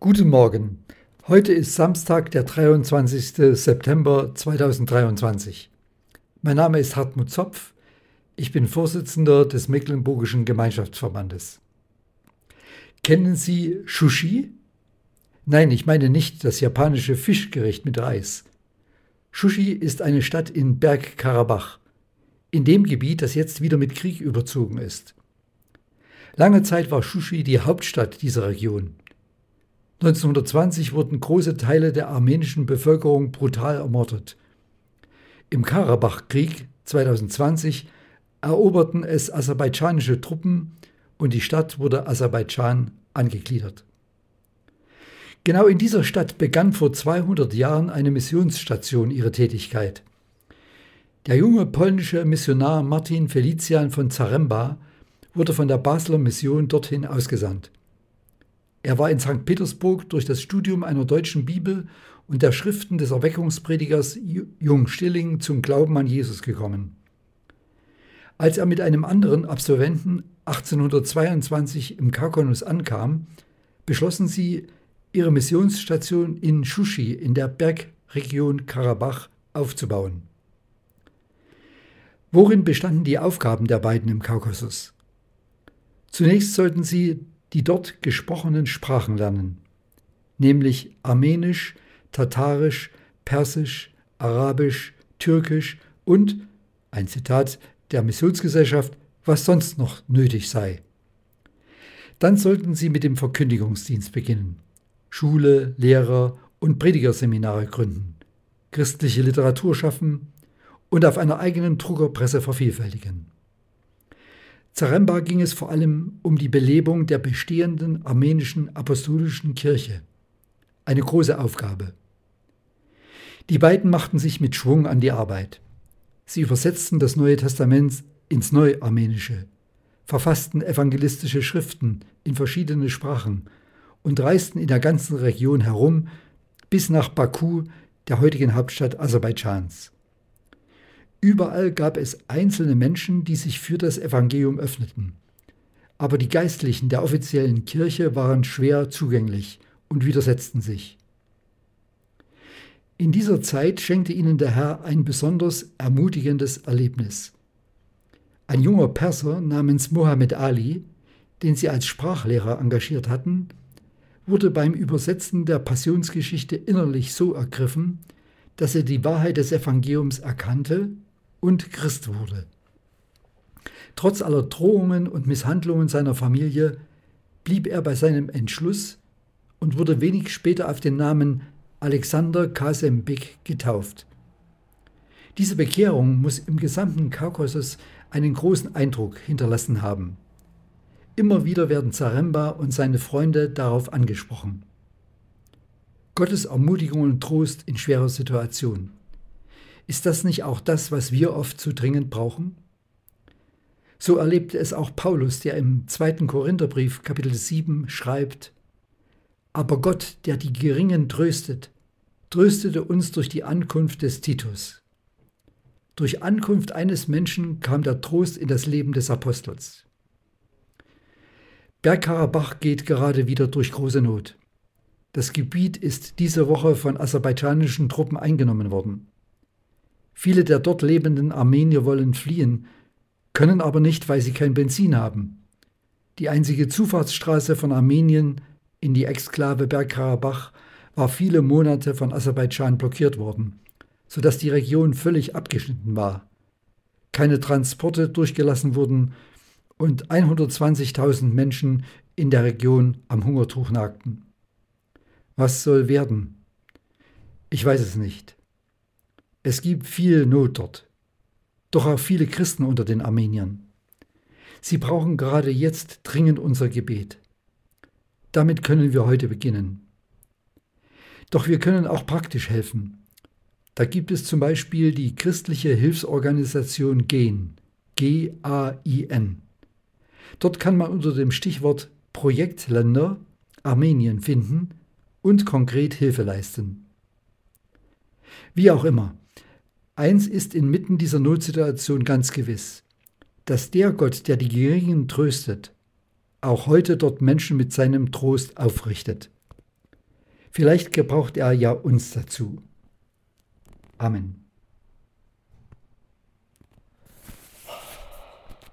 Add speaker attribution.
Speaker 1: Guten Morgen. Heute ist Samstag, der 23. September 2023. Mein Name ist Hartmut Zopf. Ich bin Vorsitzender des Mecklenburgischen Gemeinschaftsverbandes. Kennen Sie Shushi? Nein, ich meine nicht das japanische Fischgericht mit Reis. Shushi ist eine Stadt in Bergkarabach, in dem Gebiet, das jetzt wieder mit Krieg überzogen ist. Lange Zeit war Shushi die Hauptstadt dieser Region. 1920 wurden große Teile der armenischen Bevölkerung brutal ermordet. Im Karabachkrieg 2020 eroberten es aserbaidschanische Truppen und die Stadt wurde Aserbaidschan angegliedert. Genau in dieser Stadt begann vor 200 Jahren eine Missionsstation ihre Tätigkeit. Der junge polnische Missionar Martin Felician von Zaremba wurde von der Basler Mission dorthin ausgesandt. Er war in St. Petersburg durch das Studium einer deutschen Bibel und der Schriften des Erweckungspredigers Jung Stilling zum Glauben an Jesus gekommen. Als er mit einem anderen Absolventen 1822 im Kaukasus ankam, beschlossen sie, ihre Missionsstation in Shushi in der Bergregion Karabach aufzubauen. Worin bestanden die Aufgaben der beiden im Kaukasus? Zunächst sollten sie die dort gesprochenen Sprachen lernen, nämlich Armenisch, Tatarisch, Persisch, Arabisch, Türkisch und, ein Zitat der Missionsgesellschaft, was sonst noch nötig sei. Dann sollten sie mit dem Verkündigungsdienst beginnen, Schule, Lehrer und Predigerseminare gründen, christliche Literatur schaffen und auf einer eigenen Druckerpresse vervielfältigen. Zaremba ging es vor allem um die Belebung der bestehenden armenischen apostolischen Kirche. Eine große Aufgabe. Die beiden machten sich mit Schwung an die Arbeit. Sie übersetzten das Neue Testament ins Neuarmenische, verfassten evangelistische Schriften in verschiedene Sprachen und reisten in der ganzen Region herum bis nach Baku, der heutigen Hauptstadt Aserbaidschans. Überall gab es einzelne Menschen, die sich für das Evangelium öffneten. Aber die Geistlichen der offiziellen Kirche waren schwer zugänglich und widersetzten sich. In dieser Zeit schenkte ihnen der Herr ein besonders ermutigendes Erlebnis. Ein junger Perser namens Mohammed Ali, den sie als Sprachlehrer engagiert hatten, wurde beim Übersetzen der Passionsgeschichte innerlich so ergriffen, dass er die Wahrheit des Evangeliums erkannte und Christ wurde. Trotz aller Drohungen und Misshandlungen seiner Familie blieb er bei seinem Entschluss und wurde wenig später auf den Namen Alexander Kasembek getauft. Diese Bekehrung muss im gesamten Kaukasus einen großen Eindruck hinterlassen haben. Immer wieder werden Zaremba und seine Freunde darauf angesprochen. Gottes Ermutigung und Trost in schwerer Situation. Ist das nicht auch das, was wir oft so dringend brauchen? So erlebte es auch Paulus, der im zweiten Korintherbrief Kapitel 7 schreibt, Aber Gott, der die Geringen tröstet, tröstete uns durch die Ankunft des Titus. Durch Ankunft eines Menschen kam der Trost in das Leben des Apostels. Bergkarabach geht gerade wieder durch große Not. Das Gebiet ist diese Woche von aserbaidschanischen Truppen eingenommen worden. Viele der dort lebenden Armenier wollen fliehen, können aber nicht, weil sie kein Benzin haben. Die einzige Zufahrtsstraße von Armenien in die Exklave Bergkarabach war viele Monate von Aserbaidschan blockiert worden, sodass die Region völlig abgeschnitten war. Keine Transporte durchgelassen wurden und 120.000 Menschen in der Region am Hungertuch nagten. Was soll werden? Ich weiß es nicht. Es gibt viel Not dort, doch auch viele Christen unter den Armeniern. Sie brauchen gerade jetzt dringend unser Gebet. Damit können wir heute beginnen. Doch wir können auch praktisch helfen. Da gibt es zum Beispiel die christliche Hilfsorganisation GEN, G-A-I-N. Dort kann man unter dem Stichwort Projektländer Armenien finden und konkret Hilfe leisten. Wie auch immer, Eins ist inmitten dieser Notsituation ganz gewiss, dass der Gott, der die Geringen tröstet, auch heute dort Menschen mit seinem Trost aufrichtet. Vielleicht gebraucht er ja uns dazu. Amen.